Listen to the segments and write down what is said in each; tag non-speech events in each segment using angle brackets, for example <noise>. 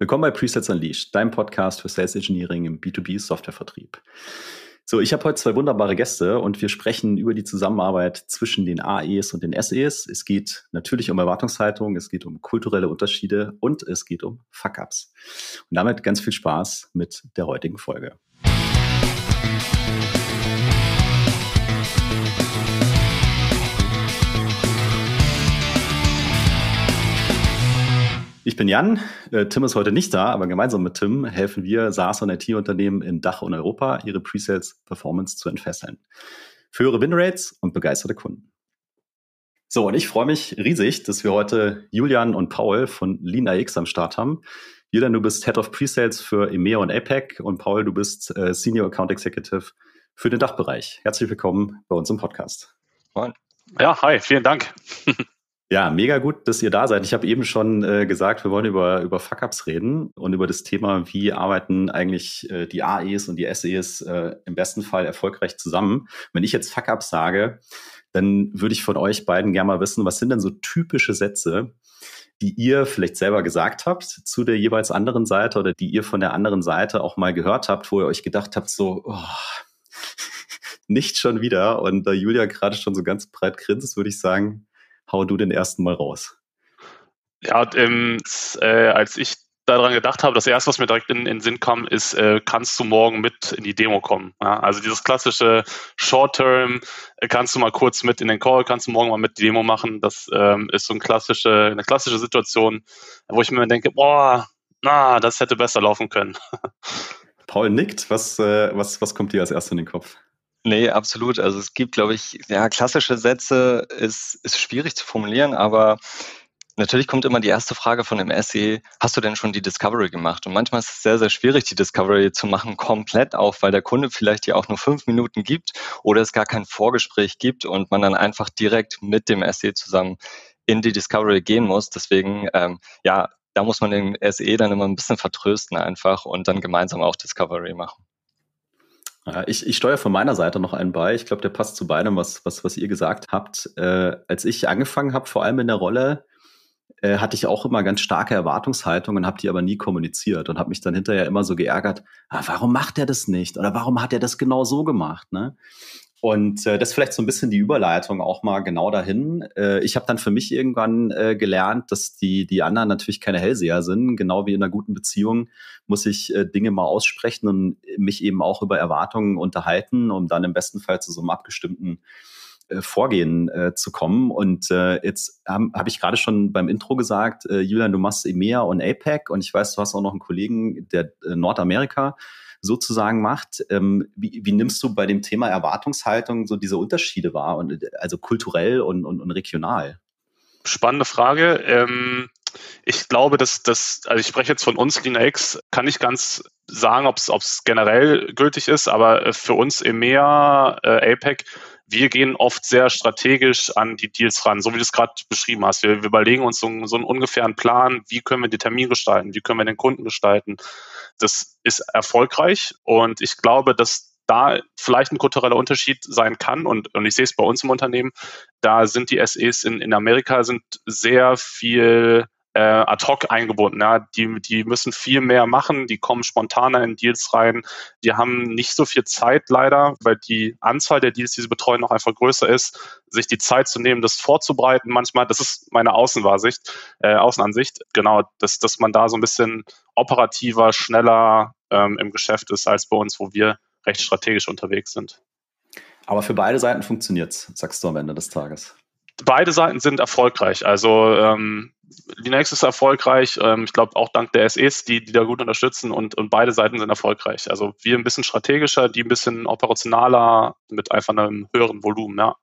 Willkommen bei Presets Unleashed, deinem Podcast für Sales Engineering im B2B Softwarevertrieb. So, ich habe heute zwei wunderbare Gäste und wir sprechen über die Zusammenarbeit zwischen den AEs und den SEs. Es geht natürlich um Erwartungshaltung, es geht um kulturelle Unterschiede und es geht um Fuck-ups. Und damit ganz viel Spaß mit der heutigen Folge. Ich bin Jan, äh, Tim ist heute nicht da, aber gemeinsam mit Tim helfen wir SaaS und IT-Unternehmen in Dach und Europa, ihre Presales Performance zu entfesseln. Für höhere Winrates und begeisterte Kunden. So, und ich freue mich riesig, dass wir heute Julian und Paul von LeanIX am Start haben. Julian, du bist Head of Presales für EMEA und APEC und Paul, du bist äh, Senior Account Executive für den Dachbereich. Herzlich willkommen bei uns im Podcast. Ja, hi, vielen Dank. <laughs> Ja, mega gut, dass ihr da seid. Ich habe eben schon äh, gesagt, wir wollen über, über Fuck-Ups reden und über das Thema, wie arbeiten eigentlich äh, die AEs und die SEs äh, im besten Fall erfolgreich zusammen. Wenn ich jetzt Fuck-Ups sage, dann würde ich von euch beiden gerne mal wissen, was sind denn so typische Sätze, die ihr vielleicht selber gesagt habt zu der jeweils anderen Seite oder die ihr von der anderen Seite auch mal gehört habt, wo ihr euch gedacht habt, so, oh, <laughs> nicht schon wieder. Und da Julia gerade schon so ganz breit grinst, würde ich sagen, hau du den ersten mal raus. Ja, ähm, äh, als ich daran gedacht habe, das erste, was mir direkt in, in den Sinn kam, ist, äh, kannst du morgen mit in die Demo kommen? Ja, also dieses klassische Short-Term, äh, kannst du mal kurz mit in den Call, kannst du morgen mal mit die Demo machen? Das ähm, ist so eine klassische, eine klassische Situation, wo ich mir denke, boah, na, das hätte besser laufen können. <laughs> Paul nickt. Was, äh, was, was kommt dir als erstes in den Kopf? Nee, absolut. Also es gibt, glaube ich, ja, klassische Sätze ist, ist schwierig zu formulieren, aber natürlich kommt immer die erste Frage von dem SE, hast du denn schon die Discovery gemacht? Und manchmal ist es sehr, sehr schwierig, die Discovery zu machen, komplett auf, weil der Kunde vielleicht ja auch nur fünf Minuten gibt oder es gar kein Vorgespräch gibt und man dann einfach direkt mit dem SE zusammen in die Discovery gehen muss. Deswegen, ähm, ja, da muss man den SE dann immer ein bisschen vertrösten einfach und dann gemeinsam auch Discovery machen. Ich, ich steuere von meiner Seite noch einen bei. Ich glaube, der passt zu beidem, was, was, was ihr gesagt habt. Äh, als ich angefangen habe, vor allem in der Rolle, äh, hatte ich auch immer ganz starke Erwartungshaltungen, habe die aber nie kommuniziert und habe mich dann hinterher immer so geärgert, ah, warum macht er das nicht? Oder warum hat er das genau so gemacht? Ne? Und äh, das ist vielleicht so ein bisschen die Überleitung auch mal genau dahin. Äh, ich habe dann für mich irgendwann äh, gelernt, dass die, die anderen natürlich keine Hellseher sind. Genau wie in einer guten Beziehung muss ich äh, Dinge mal aussprechen und mich eben auch über Erwartungen unterhalten, um dann im besten Fall zu so einem abgestimmten äh, Vorgehen äh, zu kommen. Und äh, jetzt habe hab ich gerade schon beim Intro gesagt, äh, Julian, du machst EMEA und APEC und ich weiß, du hast auch noch einen Kollegen, der äh, Nordamerika sozusagen macht. Ähm, wie, wie nimmst du bei dem Thema Erwartungshaltung so diese Unterschiede wahr, und, also kulturell und, und, und regional? Spannende Frage. Ähm, ich glaube, dass das, also ich spreche jetzt von uns, LinaX, kann ich ganz sagen, ob es generell gültig ist, aber äh, für uns EMEA, äh, APEC, wir gehen oft sehr strategisch an die Deals ran, so wie du es gerade beschrieben hast. Wir, wir überlegen uns so, so einen ungefähren Plan, wie können wir den Termin gestalten, wie können wir den Kunden gestalten. Das ist erfolgreich und ich glaube, dass da vielleicht ein kultureller Unterschied sein kann und, und ich sehe es bei uns im Unternehmen, da sind die SEs in, in Amerika sind sehr viel äh, ad hoc eingebunden. Ja. Die, die müssen viel mehr machen, die kommen spontaner in Deals rein. Die haben nicht so viel Zeit leider, weil die Anzahl der Deals, die sie betreuen, noch einfach größer ist, sich die Zeit zu nehmen, das vorzubereiten. Manchmal, das ist meine Außenwahrsicht, äh, Außenansicht, genau, dass, dass man da so ein bisschen operativer, schneller ähm, im Geschäft ist als bei uns, wo wir recht strategisch unterwegs sind. Aber für beide Seiten funktioniert es, sagst du am Ende des Tages. Beide Seiten sind erfolgreich. Also ähm, Linux ist erfolgreich, ähm, ich glaube auch dank der SEs, die, die da gut unterstützen und, und beide Seiten sind erfolgreich. Also wir ein bisschen strategischer, die ein bisschen operationaler mit einfach einem höheren Volumen, ja.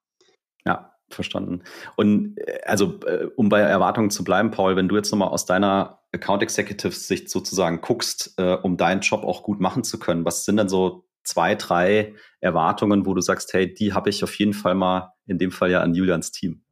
Ja, verstanden. Und äh, also, äh, um bei Erwartungen zu bleiben, Paul, wenn du jetzt nochmal aus deiner Account Executive Sicht sozusagen guckst, äh, um deinen Job auch gut machen zu können, was sind denn so zwei, drei Erwartungen, wo du sagst, hey, die habe ich auf jeden Fall mal in dem Fall ja an Julians Team?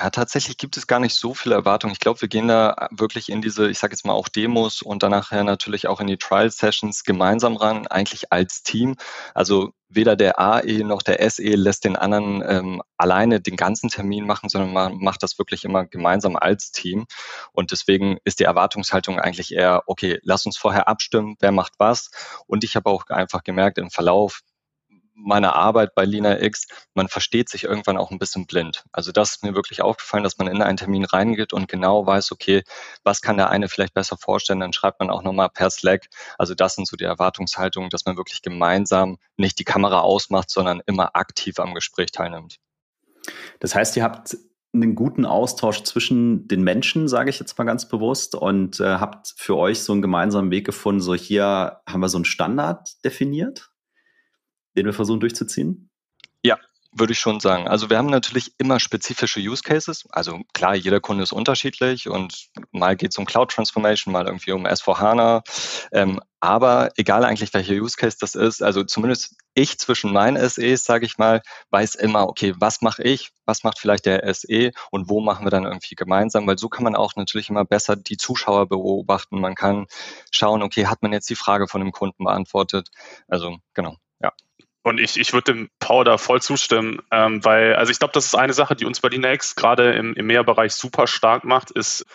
Ja, tatsächlich gibt es gar nicht so viele Erwartungen. Ich glaube, wir gehen da wirklich in diese, ich sage jetzt mal auch Demos und dann nachher natürlich auch in die Trial Sessions gemeinsam ran, eigentlich als Team. Also weder der AE noch der SE lässt den anderen ähm, alleine den ganzen Termin machen, sondern man macht das wirklich immer gemeinsam als Team. Und deswegen ist die Erwartungshaltung eigentlich eher, okay, lass uns vorher abstimmen, wer macht was. Und ich habe auch einfach gemerkt im Verlauf, meiner Arbeit bei Lina X, man versteht sich irgendwann auch ein bisschen blind. Also das ist mir wirklich aufgefallen, dass man in einen Termin reingeht und genau weiß, okay, was kann der eine vielleicht besser vorstellen, dann schreibt man auch nochmal per Slack. Also das sind so die Erwartungshaltungen, dass man wirklich gemeinsam nicht die Kamera ausmacht, sondern immer aktiv am Gespräch teilnimmt. Das heißt, ihr habt einen guten Austausch zwischen den Menschen, sage ich jetzt mal ganz bewusst, und äh, habt für euch so einen gemeinsamen Weg gefunden, so hier haben wir so einen Standard definiert? Den wir versuchen durchzuziehen? Ja, würde ich schon sagen. Also wir haben natürlich immer spezifische Use Cases. Also klar, jeder Kunde ist unterschiedlich und mal geht es um Cloud Transformation, mal irgendwie um S4HANA. Ähm, aber egal eigentlich, welcher Use Case das ist, also zumindest ich zwischen meinen SEs, sage ich mal, weiß immer, okay, was mache ich, was macht vielleicht der SE und wo machen wir dann irgendwie gemeinsam, weil so kann man auch natürlich immer besser die Zuschauer beobachten. Man kann schauen, okay, hat man jetzt die Frage von dem Kunden beantwortet? Also genau. Und ich, ich würde dem Paul da voll zustimmen, ähm, weil, also ich glaube, das ist eine Sache, die uns bei Linex gerade im, im Mehrbereich super stark macht, ist,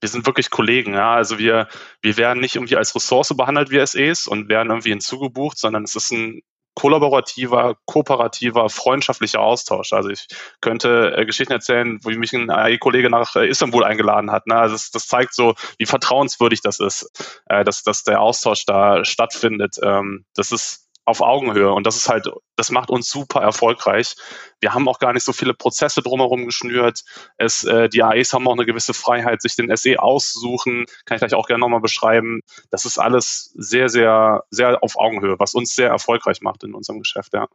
wir sind wirklich Kollegen, ja. Also wir, wir werden nicht irgendwie als Ressource behandelt wie SEs und werden irgendwie hinzugebucht, sondern es ist ein kollaborativer, kooperativer, freundschaftlicher Austausch. Also ich könnte äh, Geschichten erzählen, wo mich ein AI-Kollege nach äh, Istanbul eingeladen hat. Ne? Also das, das, zeigt so, wie vertrauenswürdig das ist, äh, dass, dass der Austausch da stattfindet. Ähm, das ist auf Augenhöhe. Und das ist halt, das macht uns super erfolgreich. Wir haben auch gar nicht so viele Prozesse drumherum geschnürt. Es, äh, die AEs haben auch eine gewisse Freiheit, sich den SE auszusuchen. Kann ich gleich auch gerne nochmal beschreiben. Das ist alles sehr, sehr, sehr auf Augenhöhe, was uns sehr erfolgreich macht in unserem Geschäft, ja.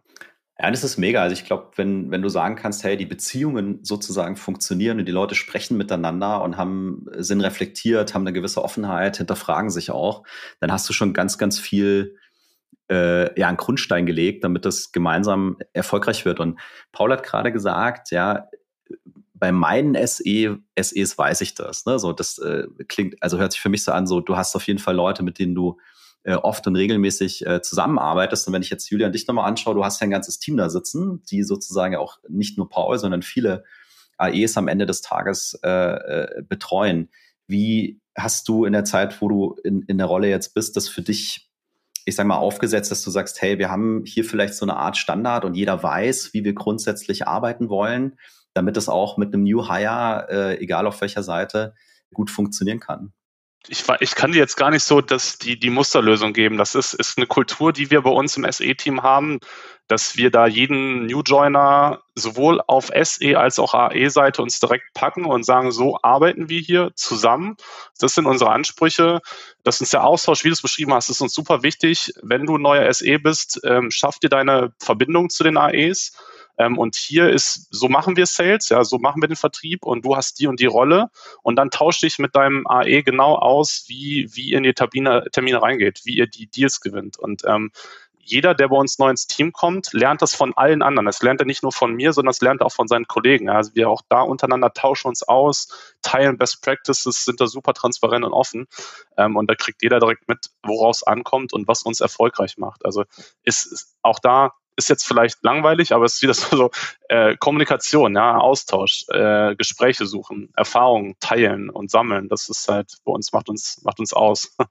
Ja, das ist mega. Also ich glaube, wenn, wenn du sagen kannst, hey, die Beziehungen sozusagen funktionieren und die Leute sprechen miteinander und haben, sind reflektiert, haben eine gewisse Offenheit, hinterfragen sich auch, dann hast du schon ganz, ganz viel äh, ja, einen Grundstein gelegt, damit das gemeinsam erfolgreich wird. Und Paul hat gerade gesagt, ja, bei meinen SE, SEs weiß ich das. Ne? So, das äh, klingt, also hört sich für mich so an, so du hast auf jeden Fall Leute, mit denen du äh, oft und regelmäßig äh, zusammenarbeitest. Und wenn ich jetzt Julian dich nochmal anschaue, du hast ja ein ganzes Team da sitzen, die sozusagen auch nicht nur Paul, sondern viele AEs am Ende des Tages äh, äh, betreuen. Wie hast du in der Zeit, wo du in, in der Rolle jetzt bist, das für dich ich sage mal, aufgesetzt, dass du sagst, hey, wir haben hier vielleicht so eine Art Standard und jeder weiß, wie wir grundsätzlich arbeiten wollen, damit es auch mit einem New Hire, äh, egal auf welcher Seite, gut funktionieren kann ich, ich kann dir jetzt gar nicht so dass die, die Musterlösung geben. Das ist, ist eine Kultur, die wir bei uns im SE-Team haben, dass wir da jeden New Joiner sowohl auf SE als auch AE-Seite uns direkt packen und sagen, so arbeiten wir hier zusammen. Das sind unsere Ansprüche. Das ist der Austausch, wie du es beschrieben hast, ist uns super wichtig. Wenn du neuer SE bist, ähm, schaff dir deine Verbindung zu den AEs ähm, und hier ist, so machen wir Sales, ja, so machen wir den Vertrieb und du hast die und die Rolle und dann tausch dich mit deinem AE genau aus, wie, wie ihr in die Termine, Termine reingeht, wie ihr die Deals gewinnt. Und ähm, jeder, der bei uns neu ins Team kommt, lernt das von allen anderen. Das lernt er nicht nur von mir, sondern das lernt er auch von seinen Kollegen. Also wir auch da untereinander tauschen uns aus, teilen Best Practices, sind da super transparent und offen. Ähm, und da kriegt jeder direkt mit, woraus ankommt und was uns erfolgreich macht. Also ist auch da ist jetzt vielleicht langweilig, aber es ist wieder <laughs> so äh, Kommunikation, ja, Austausch, äh, Gespräche suchen, Erfahrungen teilen und sammeln. Das ist halt bei uns macht uns macht uns aus. <laughs>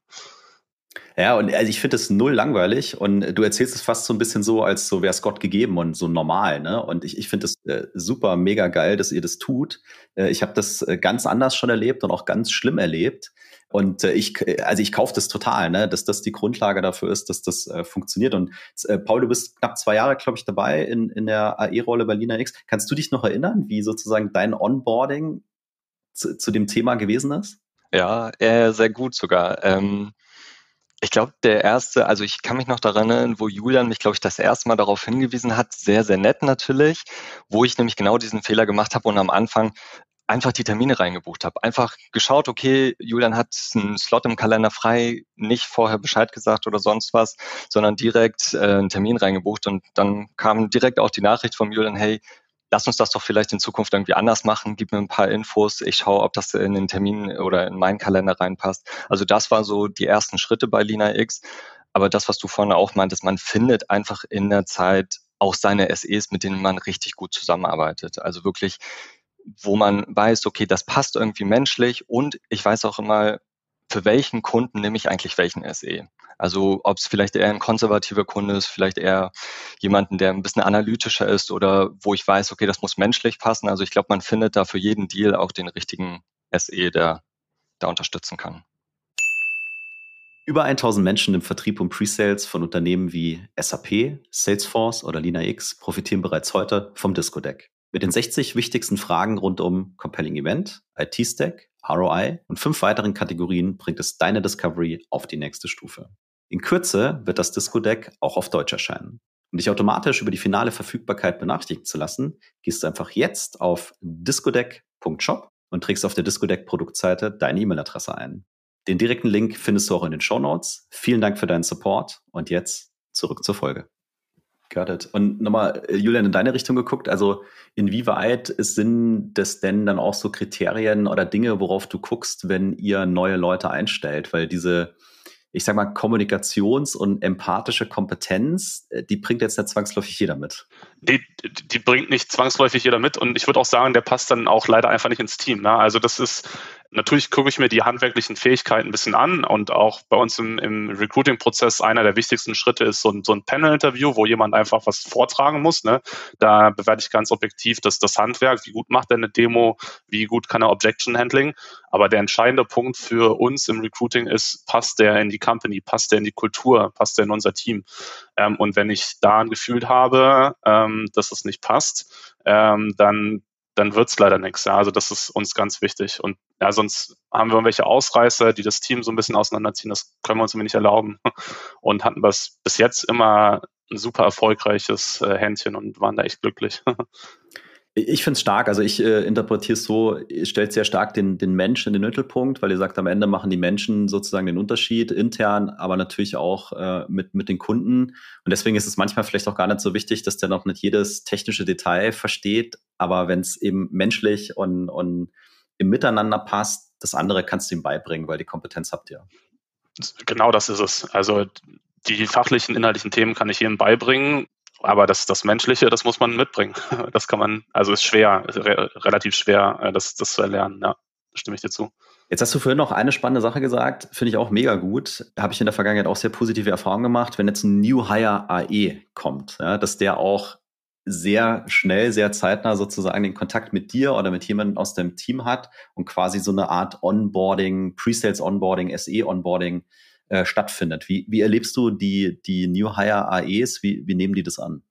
Ja, und also ich finde es null langweilig und du erzählst es fast so ein bisschen so, als so wäre es Gott gegeben und so normal, ne? Und ich, ich finde es äh, super, mega geil, dass ihr das tut. Äh, ich habe das äh, ganz anders schon erlebt und auch ganz schlimm erlebt. Und äh, ich, äh, also ich kaufe das total, ne, dass das die Grundlage dafür ist, dass das äh, funktioniert. Und äh, Paul, du bist knapp zwei Jahre, glaube ich, dabei in, in der AE-Rolle bei Lina X. Kannst du dich noch erinnern, wie sozusagen dein Onboarding zu, zu dem Thema gewesen ist? Ja, äh, sehr gut sogar. Ähm, ich glaube, der erste, also ich kann mich noch daran erinnern, wo Julian mich, glaube ich, das erste Mal darauf hingewiesen hat, sehr, sehr nett natürlich, wo ich nämlich genau diesen Fehler gemacht habe und am Anfang einfach die Termine reingebucht habe. Einfach geschaut, okay, Julian hat einen Slot im Kalender frei, nicht vorher Bescheid gesagt oder sonst was, sondern direkt äh, einen Termin reingebucht und dann kam direkt auch die Nachricht von Julian, hey, lass uns das doch vielleicht in Zukunft irgendwie anders machen, gib mir ein paar Infos, ich schaue, ob das in den Termin oder in meinen Kalender reinpasst. Also das war so die ersten Schritte bei Lina X. Aber das, was du vorhin auch meintest, man findet einfach in der Zeit auch seine SEs, mit denen man richtig gut zusammenarbeitet. Also wirklich, wo man weiß, okay, das passt irgendwie menschlich und ich weiß auch immer, für welchen Kunden nehme ich eigentlich welchen SE. Also ob es vielleicht eher ein konservativer Kunde ist, vielleicht eher jemanden, der ein bisschen analytischer ist oder wo ich weiß, okay, das muss menschlich passen. Also ich glaube, man findet da für jeden Deal auch den richtigen SE, der da unterstützen kann. Über 1000 Menschen im Vertrieb und Presales von Unternehmen wie SAP, Salesforce oder LinaX profitieren bereits heute vom Disco Deck. Mit den 60 wichtigsten Fragen rund um Compelling Event, IT-Stack, ROI und fünf weiteren Kategorien bringt es deine Discovery auf die nächste Stufe. In Kürze wird das Disco Deck auch auf Deutsch erscheinen. Um dich automatisch über die finale Verfügbarkeit benachrichtigen zu lassen, gehst du einfach jetzt auf discodeck.shop und trägst auf der Discodeck Produktseite deine E-Mail-Adresse ein. Den direkten Link findest du auch in den Show Notes. Vielen Dank für deinen Support und jetzt zurück zur Folge. Got it. Und nochmal, äh, Julian, in deine Richtung geguckt, also inwieweit sind das denn dann auch so Kriterien oder Dinge, worauf du guckst, wenn ihr neue Leute einstellt? Weil diese, ich sag mal, Kommunikations- und empathische Kompetenz, äh, die bringt jetzt nicht zwangsläufig jeder mit. Die, die bringt nicht zwangsläufig jeder mit und ich würde auch sagen, der passt dann auch leider einfach nicht ins Team. Ne? Also das ist, Natürlich gucke ich mir die handwerklichen Fähigkeiten ein bisschen an und auch bei uns im, im Recruiting-Prozess einer der wichtigsten Schritte ist so ein, so ein Panel-Interview, wo jemand einfach was vortragen muss. Ne? Da bewerte ich ganz objektiv das, das Handwerk, wie gut macht er eine Demo, wie gut kann er Objection-Handling. Aber der entscheidende Punkt für uns im Recruiting ist, passt der in die Company, passt der in die Kultur, passt der in unser Team. Ähm, und wenn ich da ein Gefühl habe, ähm, dass es nicht passt, ähm, dann dann wird's leider nichts. Ja. Also das ist uns ganz wichtig. Und ja, sonst haben wir irgendwelche Ausreißer, die das Team so ein bisschen auseinanderziehen. Das können wir uns nicht erlauben. <laughs> Und hatten das bis jetzt immer ein super erfolgreiches äh, Händchen und waren da echt glücklich. <laughs> Ich finde es stark. Also ich äh, interpretiere es so, ihr stellt sehr stark den, den Menschen in den Mittelpunkt, weil ihr sagt, am Ende machen die Menschen sozusagen den Unterschied, intern, aber natürlich auch äh, mit, mit den Kunden. Und deswegen ist es manchmal vielleicht auch gar nicht so wichtig, dass der noch nicht jedes technische Detail versteht. Aber wenn es eben menschlich und, und im Miteinander passt, das andere kannst du ihm beibringen, weil die Kompetenz habt ihr. Genau das ist es. Also die fachlichen, inhaltlichen Themen kann ich Ihnen beibringen. Aber das, das Menschliche, das muss man mitbringen. <laughs> Das kann man, also ist schwer, re relativ schwer, äh, das, das zu erlernen. Ja, stimme ich dir zu. Jetzt hast du vorhin noch eine spannende Sache gesagt, finde ich auch mega gut. Habe ich in der Vergangenheit auch sehr positive Erfahrungen gemacht, wenn jetzt ein New Hire AE kommt, ja, dass der auch sehr schnell, sehr zeitnah sozusagen den Kontakt mit dir oder mit jemandem aus deinem Team hat und quasi so eine Art Onboarding, Pre-Sales Onboarding, SE Onboarding äh, stattfindet. Wie, wie erlebst du die, die New Hire AEs? Wie, wie nehmen die das an?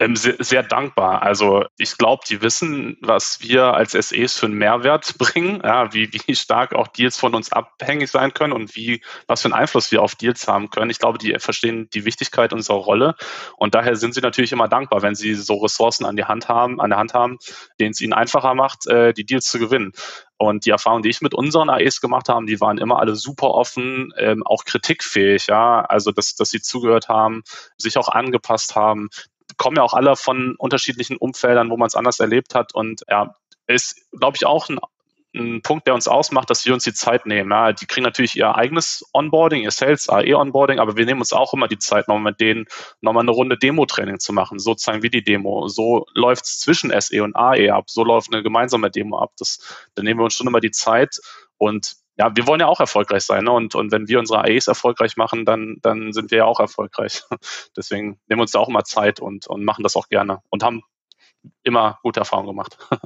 Ähm, sehr, sehr, dankbar. Also ich glaube, die wissen, was wir als SEs für einen Mehrwert <laughs> bringen, ja, wie, wie stark auch Deals von uns abhängig sein können und wie was für einen Einfluss wir auf Deals haben können. Ich glaube, die verstehen die Wichtigkeit unserer Rolle und daher sind sie natürlich immer dankbar, wenn sie so Ressourcen an die Hand haben, an der Hand haben, denen es ihnen einfacher macht, äh, die Deals zu gewinnen. Und die Erfahrungen, die ich mit unseren AEs gemacht habe, die waren immer alle super offen, ähm, auch kritikfähig, ja. Also, dass, dass sie zugehört haben, sich auch angepasst haben, kommen ja auch alle von unterschiedlichen Umfeldern, wo man es anders erlebt hat. Und ja, ist, glaube ich, auch ein, ein, Punkt, der uns ausmacht, dass wir uns die Zeit nehmen. Ja, die kriegen natürlich ihr eigenes Onboarding, ihr Sales, AE-Onboarding, aber wir nehmen uns auch immer die Zeit, nochmal mit denen nochmal eine Runde Demo-Training zu machen. So zeigen wir die Demo. So läuft es zwischen SE und AE ab. So läuft eine gemeinsame Demo ab. Das, da nehmen wir uns schon immer die Zeit und ja, wir wollen ja auch erfolgreich sein. Ne? Und, und wenn wir unsere AEs erfolgreich machen, dann, dann sind wir ja auch erfolgreich. <laughs> Deswegen nehmen wir uns da auch immer Zeit und, und machen das auch gerne und haben immer gute Erfahrungen gemacht. <laughs>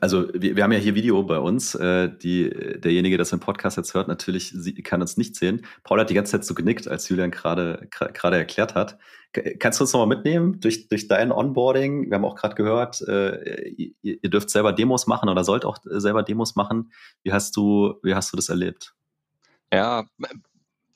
Also wir, wir haben ja hier Video bei uns. Äh, die, derjenige, der im Podcast jetzt hört, natürlich sie, kann uns nicht sehen. Paul hat die ganze Zeit so genickt, als Julian gerade gerade erklärt hat. Kannst du uns nochmal mitnehmen durch, durch dein Onboarding? Wir haben auch gerade gehört, äh, ihr, ihr, dürft selber Demos machen oder sollt auch selber Demos machen. Wie hast du, wie hast du das erlebt? Ja,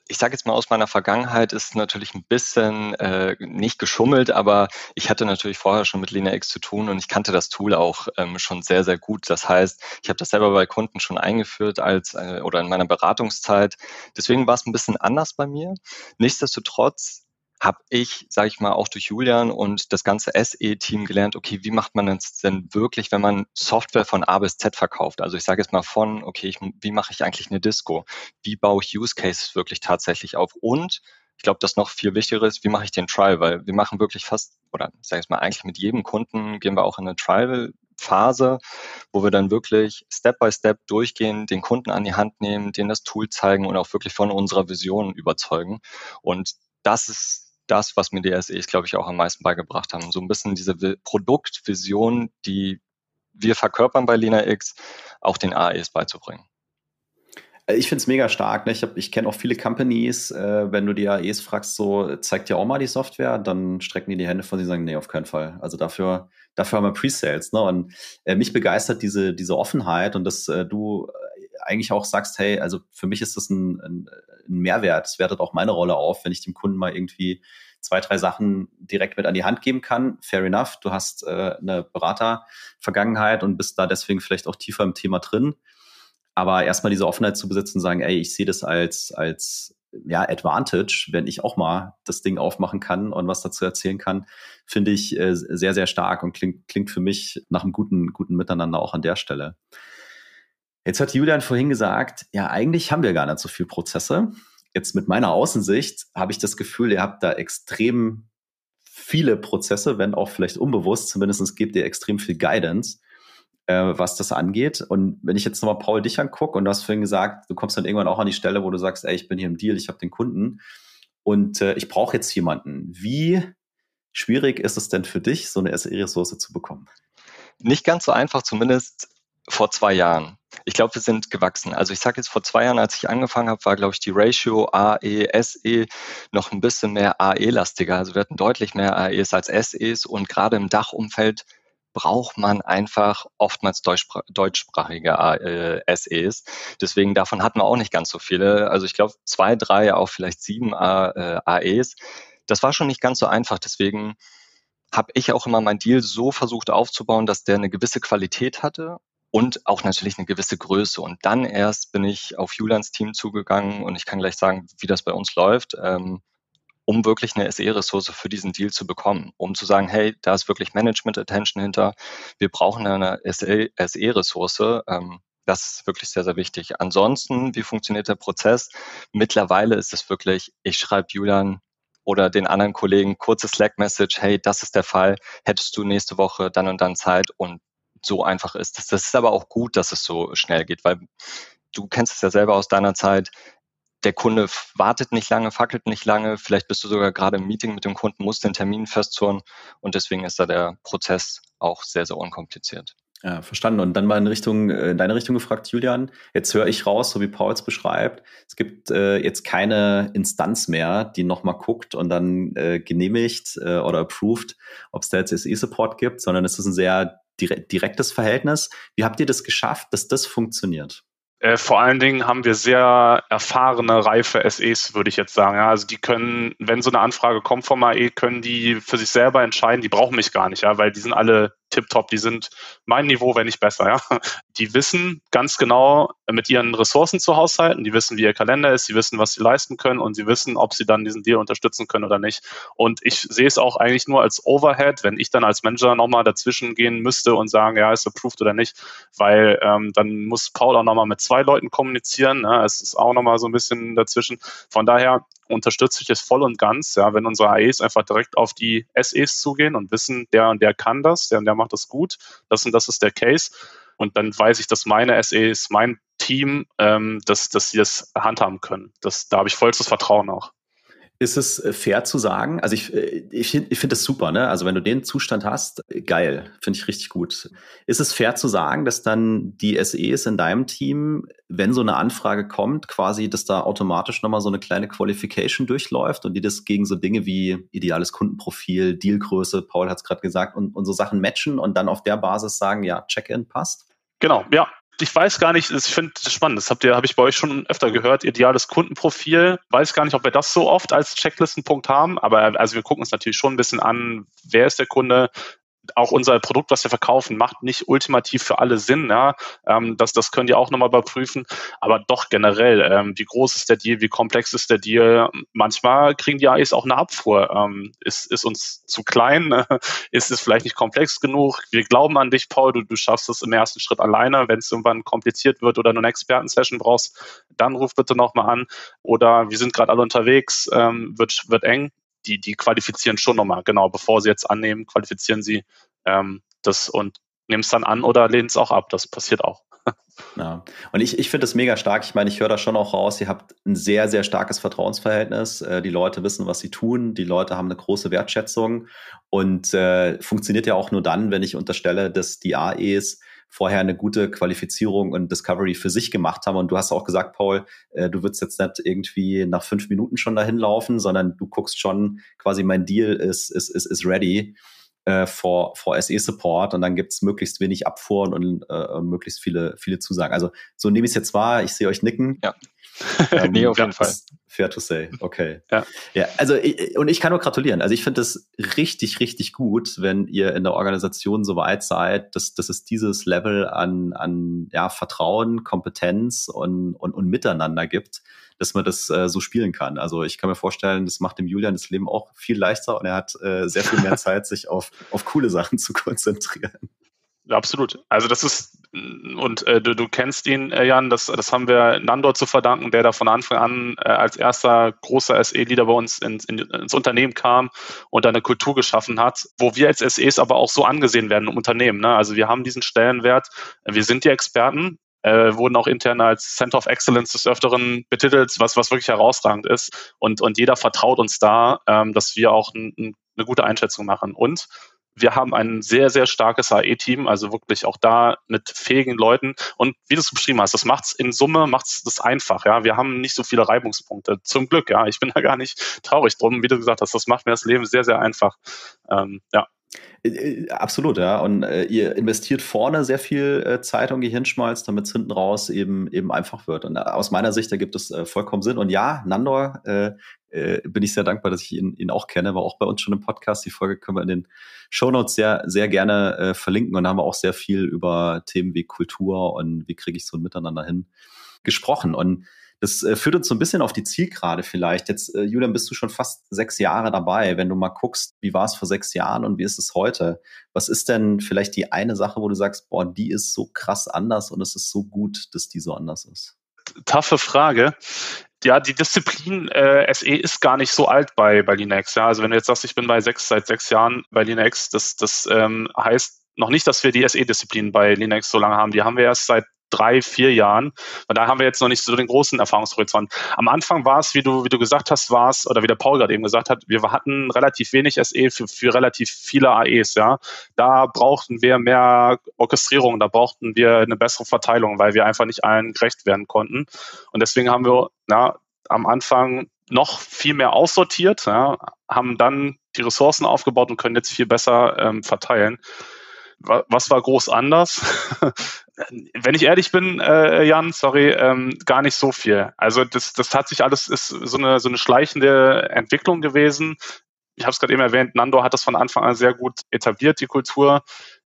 ich sage jetzt mal aus meiner Vergangenheit ist natürlich ein bisschen äh, nicht geschummelt, aber ich hatte natürlich vorher schon mit LinaX zu tun und ich kannte das Tool auch ähm, schon sehr, sehr gut. Das heißt, ich habe das selber bei Kunden schon eingeführt als äh, oder in meiner Beratungszeit. Deswegen war es ein bisschen anders bei mir. Nichtsdestotrotz habe ich, sage ich mal, auch durch Julian und das ganze SE-Team gelernt, okay, wie macht man es denn wirklich, wenn man Software von A bis Z verkauft? Also ich sage jetzt mal von, okay, ich, wie mache ich eigentlich eine Disco? Wie baue ich Use Cases wirklich tatsächlich auf? Und ich glaube, das noch viel wichtiger ist, wie mache ich den Trial? Weil wir machen wirklich fast, oder ich sage jetzt mal, eigentlich mit jedem Kunden gehen wir auch in eine Trial-Phase, wo wir dann wirklich Step by Step durchgehen, den Kunden an die Hand nehmen, denen das Tool zeigen und auch wirklich von unserer Vision überzeugen. Und das ist das, was mir die SEs, glaube ich, auch am meisten beigebracht haben. So ein bisschen diese Produktvision, die wir verkörpern bei Lina X, auch den AEs beizubringen. Äh, ich finde es mega stark. Ne? Ich, ich kenne auch viele Companies, äh, wenn du die AEs fragst, so, zeigt dir auch mal die Software, dann strecken die die Hände vor sich und sagen, nee, auf keinen Fall. Also dafür, dafür haben wir Pre-Sales. Ne? Und äh, mich begeistert diese, diese Offenheit und dass äh, du eigentlich auch sagst, hey, also für mich ist das ein, ein, ein Mehrwert. Es wertet auch meine Rolle auf, wenn ich dem Kunden mal irgendwie zwei, drei Sachen direkt mit an die Hand geben kann. Fair enough. Du hast äh, eine Berater-Vergangenheit und bist da deswegen vielleicht auch tiefer im Thema drin. Aber erstmal diese Offenheit zu besitzen und sagen, ey, ich sehe das als, als ja, Advantage, wenn ich auch mal das Ding aufmachen kann und was dazu erzählen kann, finde ich äh, sehr, sehr stark und klingt, klingt für mich nach einem guten, guten Miteinander auch an der Stelle. Jetzt hat Julian vorhin gesagt, ja, eigentlich haben wir gar nicht so viel Prozesse. Jetzt mit meiner Außensicht habe ich das Gefühl, ihr habt da extrem viele Prozesse, wenn auch vielleicht unbewusst, zumindest gebt ihr extrem viel Guidance, äh, was das angeht. Und wenn ich jetzt nochmal Paul dich angucke und du hast vorhin gesagt, du kommst dann irgendwann auch an die Stelle, wo du sagst, ey, ich bin hier im Deal, ich habe den Kunden und äh, ich brauche jetzt jemanden. Wie schwierig ist es denn für dich, so eine SE-Ressource zu bekommen? Nicht ganz so einfach, zumindest vor zwei Jahren. Ich glaube, wir sind gewachsen. Also ich sage jetzt vor zwei Jahren, als ich angefangen habe, war, glaube ich, die Ratio AE, SE noch ein bisschen mehr AE-lastiger. Also wir hatten deutlich mehr AEs als SEs und gerade im Dachumfeld braucht man einfach oftmals deutschspr deutschsprachige äh, SEs. Deswegen davon hatten wir auch nicht ganz so viele. Also ich glaube zwei, drei, auch vielleicht sieben äh, AEs. Das war schon nicht ganz so einfach. Deswegen habe ich auch immer mein Deal so versucht aufzubauen, dass der eine gewisse Qualität hatte und auch natürlich eine gewisse Größe. Und dann erst bin ich auf Julians Team zugegangen und ich kann gleich sagen, wie das bei uns läuft, ähm, um wirklich eine SE-Ressource für diesen Deal zu bekommen, um zu sagen, hey, da ist wirklich Management-Attention hinter, wir brauchen eine SE-Ressource. Ähm, das ist wirklich sehr, sehr wichtig. Ansonsten, wie funktioniert der Prozess? Mittlerweile ist es wirklich, ich schreibe Julian oder den anderen Kollegen kurze Slack-Message, hey, das ist der Fall, hättest du nächste Woche dann und dann Zeit und so einfach ist. Das, das ist aber auch gut, dass es so schnell geht, weil du kennst es ja selber aus deiner Zeit. Der Kunde wartet nicht lange, fackelt nicht lange. Vielleicht bist du sogar gerade im Meeting mit dem Kunden, musst den Termin festzurren. Und deswegen ist da der Prozess auch sehr, sehr unkompliziert. Ja, verstanden. Und dann mal in Richtung, äh, in deine Richtung gefragt, Julian. Jetzt höre ich raus, so wie Paul es beschreibt. Es gibt äh, jetzt keine Instanz mehr, die nochmal guckt und dann äh, genehmigt äh, oder approved, ob es da jetzt SE-Support gibt, sondern es ist ein sehr direktes Verhältnis. Wie habt ihr das geschafft, dass das funktioniert? Äh, vor allen Dingen haben wir sehr erfahrene, reife SEs, würde ich jetzt sagen. Ja, also die können, wenn so eine Anfrage kommt vom AE, können die für sich selber entscheiden, die brauchen mich gar nicht, ja, weil die sind alle tipptopp, die sind mein Niveau, wenn nicht besser. Ja. Die wissen ganz genau mit ihren Ressourcen zu haushalten, die wissen, wie ihr Kalender ist, sie wissen, was sie leisten können und sie wissen, ob sie dann diesen Deal unterstützen können oder nicht. Und ich sehe es auch eigentlich nur als Overhead, wenn ich dann als Manager nochmal dazwischen gehen müsste und sagen, ja, ist approved oder nicht, weil ähm, dann muss Paul auch nochmal mit zwei Leuten kommunizieren. Ne? Es ist auch nochmal so ein bisschen dazwischen. Von daher unterstütze ich es voll und ganz, ja, wenn unsere AEs einfach direkt auf die SEs zugehen und wissen, der und der kann das, der und der macht das gut, das und das ist der Case. Und dann weiß ich, dass meine SEs, mein Team, ähm, dass, dass sie das handhaben können. Das, da habe ich vollstes Vertrauen auch. Ist es äh, fair zu sagen? Also ich, äh, ich finde ich find das super, ne? Also wenn du den Zustand hast, geil, finde ich richtig gut. Ist es fair zu sagen, dass dann die SEs in deinem Team, wenn so eine Anfrage kommt, quasi, dass da automatisch nochmal so eine kleine Qualification durchläuft und die das gegen so Dinge wie ideales Kundenprofil, Dealgröße, Paul hat es gerade gesagt, und, und so Sachen matchen und dann auf der Basis sagen, ja, Check-in passt? Genau, ja, ich weiß gar nicht, ich finde das spannend, das habt ihr, habe ich bei euch schon öfter gehört, ideales Kundenprofil. Weiß gar nicht, ob wir das so oft als Checklistenpunkt haben, aber also wir gucken uns natürlich schon ein bisschen an, wer ist der Kunde, auch unser Produkt, was wir verkaufen, macht nicht ultimativ für alle Sinn. Ja? Ähm, das, das könnt ihr auch nochmal überprüfen. Aber doch generell, ähm, wie groß ist der Deal, wie komplex ist der Deal? Manchmal kriegen die AEs auch eine Abfuhr. Ähm, ist, ist uns zu klein? <laughs> ist es vielleicht nicht komplex genug? Wir glauben an dich, Paul. Du, du schaffst es im ersten Schritt alleine. Wenn es irgendwann kompliziert wird oder du eine Experten-Session brauchst, dann ruf bitte nochmal an. Oder wir sind gerade alle unterwegs, ähm, wird, wird eng die, die qualifizieren schon nochmal, genau, bevor sie jetzt annehmen, qualifizieren sie ähm, das und nehmen es dann an oder lehnen es auch ab. Das passiert auch. <laughs> Ja, und ich, ich finde es mega stark. Ich meine, ich höre da schon auch raus, ihr habt ein sehr, sehr starkes Vertrauensverhältnis. Äh, die Leute wissen, was sie tun. Die Leute haben eine große Wertschätzung. Und äh, funktioniert ja auch nur dann, wenn ich unterstelle, dass die AEs vorher eine gute Qualifizierung und Discovery für sich gemacht haben. Und du hast auch gesagt, Paul, äh, du würdest jetzt nicht irgendwie nach fünf Minuten schon dahin laufen, sondern du guckst schon quasi, mein Deal ist, ist, ist, ist ready äh, for, for SE Support und dann gibt's möglichst wenig Abfuhren und, äh, und möglichst viele, viele Zusagen. Also so nehme ich es jetzt wahr, ich sehe euch nicken. Ja. <laughs> Ähm, nee, auf jeden Fall. Fair to say, okay. Ja, ja also ich, und ich kann nur gratulieren. Also ich finde es richtig, richtig gut, wenn ihr in der Organisation so weit seid, dass, dass es dieses Level an, an ja, Vertrauen, Kompetenz und, und, und Miteinander gibt, dass man das äh, so spielen kann. Also ich kann mir vorstellen, das macht dem Julian das Leben auch viel leichter und er hat äh, sehr viel mehr <laughs> Zeit, sich auf, auf coole Sachen zu konzentrieren. Absolut. Also das ist, und äh, du, du kennst ihn, äh, Jan, das, das haben wir Nandor zu verdanken, der da von Anfang an äh, als erster großer SE-Leader bei uns ins, in, ins Unternehmen kam und eine Kultur geschaffen hat, wo wir als SEs aber auch so angesehen werden im Unternehmen. Ne? Also wir haben diesen Stellenwert, wir sind die Experten, äh, wurden auch intern als Center of Excellence des Öfteren betitelt, was, was wirklich herausragend ist. Und, und jeder vertraut uns da, ähm, dass wir auch ein, ein, eine gute Einschätzung machen. Und wir haben ein sehr, sehr starkes AE-Team, also wirklich auch da mit fähigen Leuten. Und wie du es beschrieben hast, das macht es in Summe, macht es das einfach. Ja, wir haben nicht so viele Reibungspunkte. Zum Glück, ja. Ich bin da gar nicht traurig drum, wie du gesagt hast. Das macht mir das Leben sehr, sehr einfach. Ähm, ja. Äh, äh, absolut, ja. Und äh, ihr investiert vorne sehr viel äh, Zeit und Gehirnschmalz, damit es hinten raus eben eben einfach wird. Und äh, aus meiner Sicht ergibt es äh, vollkommen Sinn. Und ja, Nandor, bin ich sehr dankbar, dass ich ihn, ihn auch kenne, war auch bei uns schon im Podcast. Die Folge können wir in den Shownotes sehr, sehr gerne verlinken. Und da haben wir auch sehr viel über Themen wie Kultur und wie kriege ich so ein Miteinander hin gesprochen. Und das äh, führt uns so ein bisschen auf die Zielgerade vielleicht. Jetzt, äh, Julian, bist du schon fast sechs Jahre dabei. Wenn du mal guckst, wie war es vor sechs Jahren und wie ist es heute? Was ist denn vielleicht die eine Sache, wo du sagst, boah, die ist so krass anders und es ist so gut, dass die so anders ist? Taffe Frage ja, die Disziplin äh, SE ist gar nicht so alt bei, bei Linux. Ja. Also wenn du jetzt sagst, ich bin bei sechs, seit sechs Jahren bei Linux, das, das ähm, heißt noch nicht, dass wir die SE-Disziplin bei Linux so lange haben. Die haben wir erst seit drei, vier Jahren. Und da haben wir jetzt noch nicht so den großen Erfahrungshorizont. Am Anfang war es, wie du, wie du gesagt hast, war es, oder wie der Paul gerade eben gesagt hat, wir hatten relativ wenig SE für, für relativ viele AEs, ja. Da brauchten wir mehr Orchestrierung, da brauchten wir eine bessere Verteilung, weil wir einfach nicht allen gerecht werden konnten. Und deswegen haben wir, na, am Anfang noch viel mehr aussortiert, ja, haben dann die Ressourcen aufgebaut und können jetzt viel besser ähm, verteilen was war groß anders? <laughs> Wenn ich ehrlich bin, äh, Jan, sorry, ähm, gar nicht so viel. Also das, das hat sich alles, ist so eine, so eine schleichende Entwicklung gewesen. Ich habe es gerade eben erwähnt, Nando hat das von Anfang an sehr gut etabliert, die Kultur.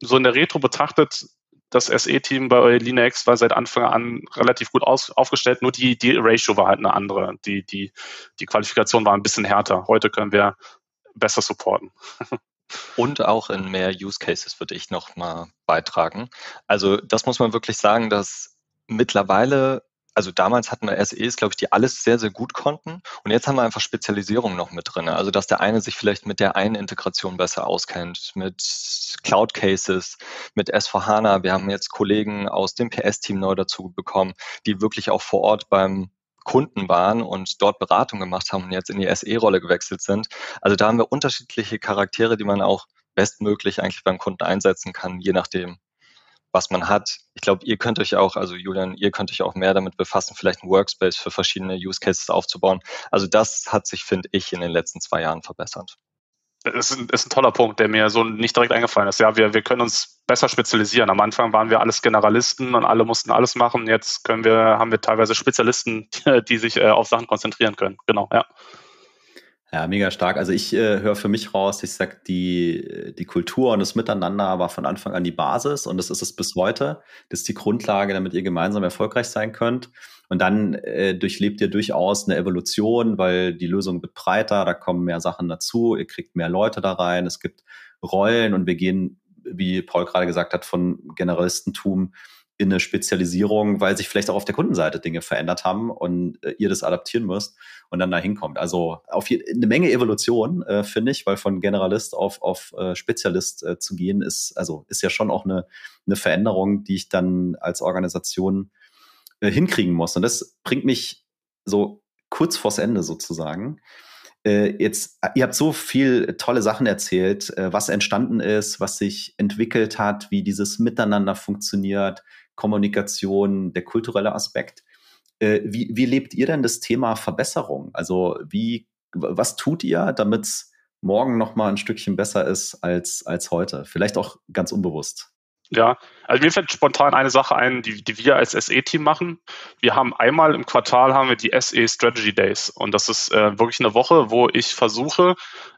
So in der Retro betrachtet, das SE-Team bei Linux war seit Anfang an relativ gut aus, aufgestellt, nur die, die Ratio war halt eine andere. Die, die, die Qualifikation war ein bisschen härter. Heute können wir besser supporten. <laughs> Und auch in mehr Use Cases würde ich noch mal beitragen. Also das muss man wirklich sagen, dass mittlerweile, also damals hatten wir SEs, glaube ich, die alles sehr, sehr gut konnten. Und jetzt haben wir einfach Spezialisierung noch mit drin. Also dass der eine sich vielleicht mit der einen Integration besser auskennt, mit Cloud Cases, mit S4HANA. Wir haben jetzt Kollegen aus dem PS-Team neu dazu bekommen, die wirklich auch vor Ort beim Kunden waren und dort Beratung gemacht haben und jetzt in die SE-Rolle gewechselt sind. Also da haben wir unterschiedliche Charaktere, die man auch bestmöglich eigentlich beim Kunden einsetzen kann, je nachdem, was man hat. Ich glaube, ihr könnt euch auch, also Julian, ihr könnt euch auch mehr damit befassen, vielleicht ein Workspace für verschiedene Use Cases aufzubauen. Also das hat sich, finde ich, in den letzten zwei Jahren verbessert ist ein, ist ein toller Punkt, der mir so nicht direkt eingefallen ist. Ja, wir, wir können uns besser spezialisieren. Am Anfang waren wir alles Generalisten und alle mussten alles machen. Jetzt können wir, haben wir teilweise Spezialisten, <laughs> die, sich äh, auf Sachen konzentrieren können. Genau, ja. Ja, mega stark. Also ich äh, höre für mich raus, ich sag, die, die Kultur und das Miteinander war von Anfang an die Basis und das ist es bis heute. Das ist die Grundlage, damit ihr gemeinsam erfolgreich sein könnt. Und dann äh, durchlebt ihr durchaus eine Evolution, weil die Lösung wird breiter, da kommen mehr Sachen dazu, ihr kriegt mehr Leute da rein, es gibt Rollen und wir gehen, wie Paul gerade gesagt hat, von Generalistentum in eine Spezialisierung, weil sich vielleicht auch auf der Kundenseite Dinge verändert haben und äh, ihr das adaptieren müsst und dann da hinkommt. Also auf je, eine Menge Evolution, äh, finde ich, weil von Generalist auf, auf äh, Spezialist äh, zu gehen, ist, also ist ja schon auch eine, eine Veränderung, die ich dann als Organisation äh, hinkriegen muss. Und das bringt mich so kurz vors Ende sozusagen. Äh, jetzt, ihr habt so viel tolle Sachen erzählt, äh, was entstanden ist, was sich entwickelt hat, wie dieses Miteinander funktioniert, Kommunikation, der kulturelle Aspekt. Äh, wie, wie lebt ihr denn das Thema Verbesserung? Also wie, was tut ihr, damit es morgen noch mal ein Stückchen besser ist als, als heute? Vielleicht auch ganz unbewusst. Ja, also mir fällt spontan eine Sache ein, die, die wir als SE-Team machen. Wir haben einmal im Quartal haben wir die SE Strategy Days und das ist äh, wirklich eine Woche, wo ich versuche,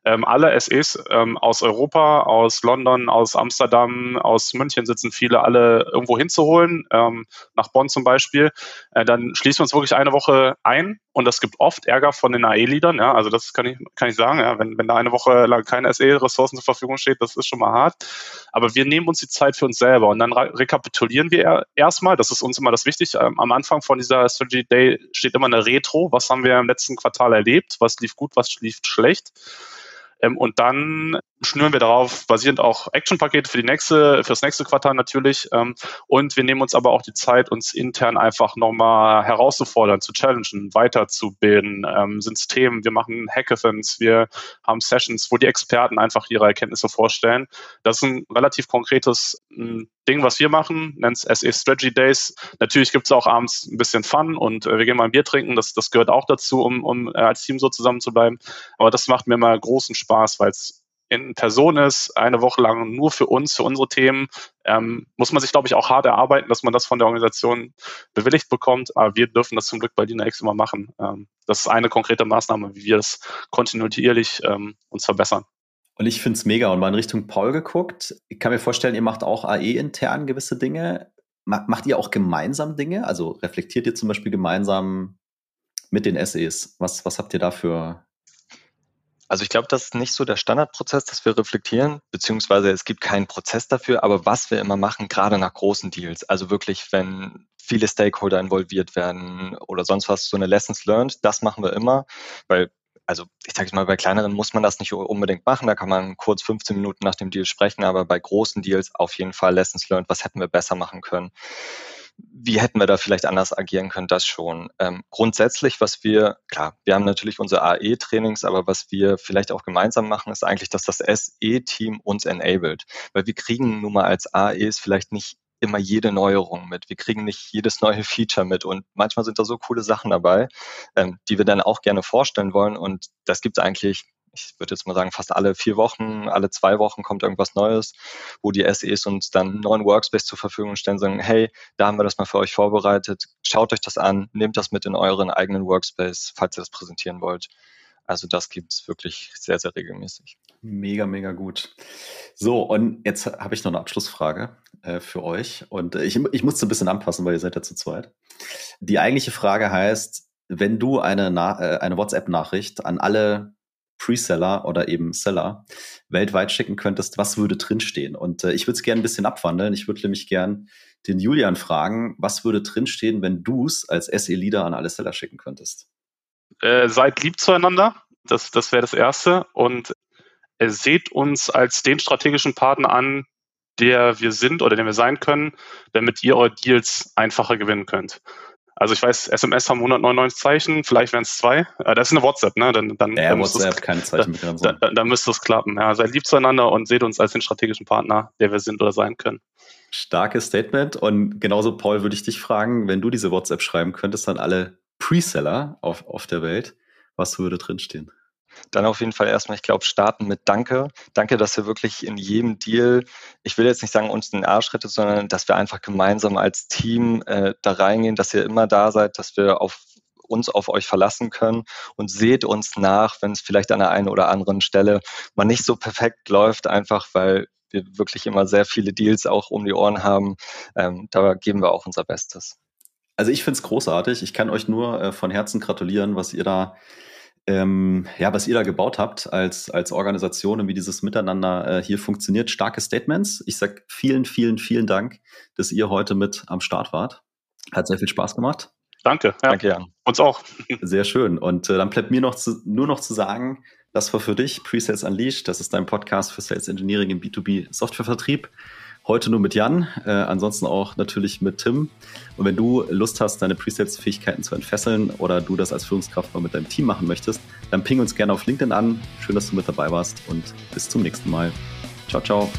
ähm, alle SEs ähm, aus Europa, aus London, aus Amsterdam, aus München sitzen viele, alle irgendwo hinzuholen, ähm, nach Bonn zum Beispiel. Äh, dann schließen wir uns wirklich eine Woche ein und das gibt oft Ärger von den AE-Leadern. Ja, also das kann ich, kann ich sagen. Ja, wenn, wenn da eine Woche lang keine SE-Ressourcen zur Verfügung steht, das ist schon mal hart. Aber wir nehmen uns die Zeit für uns selber und dann rekapitulieren wir erstmal. Das ist uns immer das Wichtige. Ähm, am Anfang von dieser Strategy Day steht immer eine Retro. Was haben wir im letzten Quartal erlebt? Was lief gut? Was lief schlecht? Ähm, und dann schnüren wir darauf basierend auch Actionpakete für die nächste, für das nächste Quartal natürlich. Ähm, und wir nehmen uns aber auch die Zeit, uns intern einfach nochmal herauszufordern, zu challengen, weiterzubilden, ähm, sind Themen, wir machen Hackathons, wir haben Sessions, wo die Experten einfach ihre Erkenntnisse vorstellen. Das ist ein relativ konkretes hm, Ding, was wir machen, nennt es SE Strategy Days. Natürlich gibt es auch abends ein bisschen Fun und äh, wir gehen mal ein Bier trinken, das, das gehört auch dazu, um, um äh, als Team so zusammen zu bleiben. Aber das macht mir mal großen Spaß, weil es in Person ist, eine Woche lang nur für uns, für unsere Themen, ähm, muss man sich, glaube ich, auch hart erarbeiten, dass man das von der Organisation bewilligt bekommt. Aber wir dürfen das zum Glück bei DINAX immer machen. Ähm, das ist eine konkrete Maßnahme, wie wir es kontinuierlich ähm, uns verbessern. Und ich finde es mega. Und mal in Richtung Paul geguckt. Ich kann mir vorstellen, ihr macht auch AE intern gewisse Dinge. Macht ihr auch gemeinsam Dinge? Also reflektiert ihr zum Beispiel gemeinsam mit den SEs? Was, was habt ihr da für also ich glaube, das ist nicht so der Standardprozess, dass wir reflektieren, beziehungsweise es gibt keinen Prozess dafür, aber was wir immer machen, gerade nach großen Deals, also wirklich, wenn viele Stakeholder involviert werden oder sonst was, so eine Lessons learned, das machen wir immer, weil also ich sage mal, bei kleineren muss man das nicht unbedingt machen, da kann man kurz 15 Minuten nach dem Deal sprechen, aber bei großen Deals auf jeden Fall Lessons learned, was hätten wir besser machen können wie hätten wir da vielleicht anders agieren können, das schon. Ähm, grundsätzlich, was wir, klar, wir haben natürlich unsere AE-Trainings, aber was wir vielleicht auch gemeinsam machen, ist eigentlich, dass das SE-Team uns enabled. Weil wir kriegen nun mal als AEs vielleicht nicht immer jede Neuerung mit. Wir kriegen nicht jedes neue <laughs> Feature mit und manchmal sind da so coole Sachen dabei, ähm, die wir dann auch gerne vorstellen wollen und das gibt es eigentlich ich würde jetzt mal sagen, fast alle vier Wochen, alle zwei Wochen kommt irgendwas Neues, wo die SEs uns dann einen neuen Workspace zur Verfügung stellen, sagen, hey, da haben wir das mal für euch vorbereitet, schaut euch das an, nehmt das mit in euren eigenen Workspace, falls ihr das präsentieren wollt. Also das gibt es wirklich sehr, sehr regelmäßig. Mega, mega gut. So, und jetzt habe ich noch eine Abschlussfrage äh, für euch. Und äh, ich, ich musste ein bisschen anpassen, weil ihr seid ja zu zweit. Die eigentliche Frage heißt, wenn du eine, äh, eine WhatsApp-Nachricht an alle Preseller oder eben Seller weltweit schicken könntest, was würde drinstehen? Und äh, ich würde es gerne ein bisschen abwandeln. Ich würde nämlich gern den Julian fragen, was würde drinstehen, wenn du es als SE-Leader an alle Seller schicken könntest? Äh, seid lieb zueinander. Das, das wäre das Erste. Und äh, seht uns als den strategischen Partner an, der wir sind oder den wir sein können, damit ihr eure Deals einfacher gewinnen könnt. Also ich weiß, SMS haben 199 Zeichen, vielleicht wären es zwei. Äh, das ist eine WhatsApp, ne? Dann, dann, ja, dann WhatsApp, keine Zeichen mit dann, dann, dann müsste es klappen. Ja, seid lieb zueinander und seht uns als den strategischen Partner, der wir sind oder sein können. Starkes Statement. Und genauso, Paul, würde ich dich fragen, wenn du diese WhatsApp schreiben könntest an alle Preseller auf, auf der Welt, was würde drinstehen? Dann auf jeden Fall erstmal, ich glaube, starten mit Danke. Danke, dass ihr wirklich in jedem Deal, ich will jetzt nicht sagen, uns den Arsch rettet, sondern dass wir einfach gemeinsam als Team äh, da reingehen, dass ihr immer da seid, dass wir auf uns auf euch verlassen können und seht uns nach, wenn es vielleicht an der einen oder anderen Stelle mal nicht so perfekt läuft, einfach weil wir wirklich immer sehr viele Deals auch um die Ohren haben. Ähm, da geben wir auch unser Bestes. Also ich finde es großartig. Ich kann euch nur äh, von Herzen gratulieren, was ihr da ähm, ja, was ihr da gebaut habt als, als Organisation und wie dieses Miteinander äh, hier funktioniert. Starke Statements. Ich sag vielen, vielen, vielen Dank, dass ihr heute mit am Start wart. Hat sehr viel Spaß gemacht. Danke. Ja. Danke, Jan. Uns auch. <laughs> Sehr schön. Und äh, dann bleibt mir noch zu, nur noch zu sagen, das war für dich Presales Unleashed. Das ist dein Podcast für Sales Engineering im B2B Softwarevertrieb. Heute nur mit Jan, äh, ansonsten auch natürlich mit Tim. Und wenn du Lust hast, deine Presets-Fähigkeiten zu entfesseln oder du das als Führungskraft mal mit deinem Team machen möchtest, dann ping uns gerne auf LinkedIn an. Schön, dass du mit dabei warst und bis zum nächsten Mal. Ciao, ciao.